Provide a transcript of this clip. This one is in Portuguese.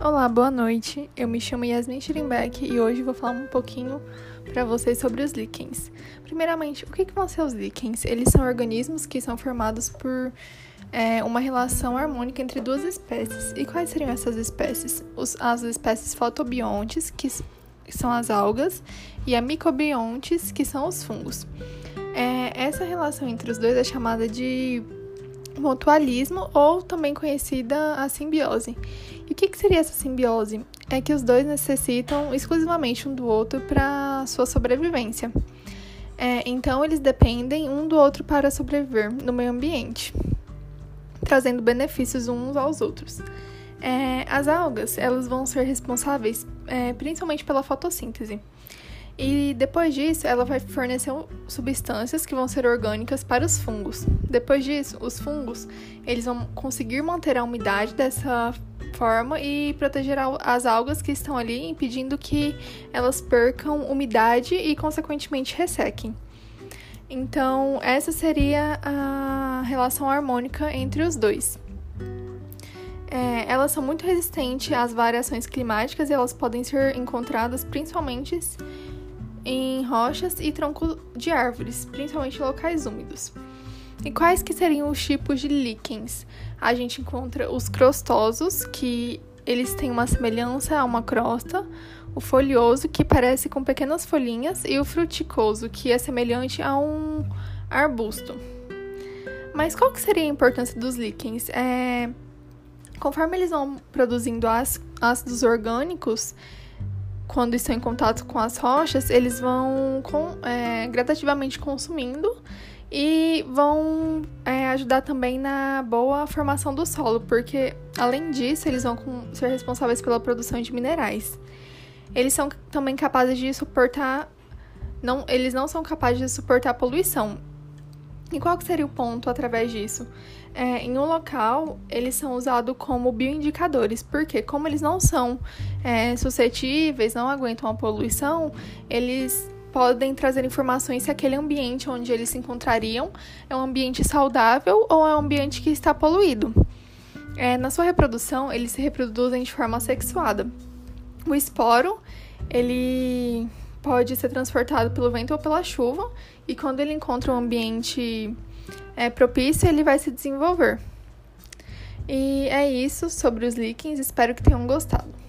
Olá, boa noite. Eu me chamo Yasmin Schirembeck e hoje vou falar um pouquinho para vocês sobre os líquens. Primeiramente, o que, que vão ser os líquens? Eles são organismos que são formados por é, uma relação harmônica entre duas espécies. E quais seriam essas espécies? Os, as espécies fotobiontes, que são as algas, e a micobiontes, que são os fungos. É, essa relação entre os dois é chamada de mutualismo ou também conhecida a simbiose. E o que, que seria essa simbiose? É que os dois necessitam exclusivamente um do outro para sua sobrevivência. É, então, eles dependem um do outro para sobreviver no meio ambiente, trazendo benefícios uns aos outros. É, as algas, elas vão ser responsáveis é, principalmente pela fotossíntese. E depois disso, ela vai fornecer substâncias que vão ser orgânicas para os fungos. Depois disso, os fungos, eles vão conseguir manter a umidade dessa forma e proteger as algas que estão ali, impedindo que elas percam umidade e consequentemente ressequem. Então, essa seria a relação harmônica entre os dois. É, elas são muito resistentes às variações climáticas e elas podem ser encontradas principalmente em rochas e troncos de árvores, principalmente locais úmidos. E quais que seriam os tipos de líquens? A gente encontra os crostosos, que eles têm uma semelhança a uma crosta, o folioso, que parece com pequenas folhinhas, e o fruticoso, que é semelhante a um arbusto. Mas qual que seria a importância dos líquens? É... Conforme eles vão produzindo ácidos orgânicos, quando estão em contato com as rochas, eles vão com, é, gradativamente consumindo e vão é, ajudar também na boa formação do solo, porque além disso, eles vão com, ser responsáveis pela produção de minerais. Eles são também capazes de suportar. Não, eles não são capazes de suportar poluição. E qual que seria o ponto através disso? É, em um local, eles são usados como bioindicadores, porque como eles não são é, suscetíveis, não aguentam a poluição, eles podem trazer informações se aquele ambiente onde eles se encontrariam é um ambiente saudável ou é um ambiente que está poluído. É, na sua reprodução, eles se reproduzem de forma sexuada. O esporo, ele pode ser transportado pelo vento ou pela chuva, e quando ele encontra um ambiente é, propício, ele vai se desenvolver. E é isso sobre os líquens, espero que tenham gostado.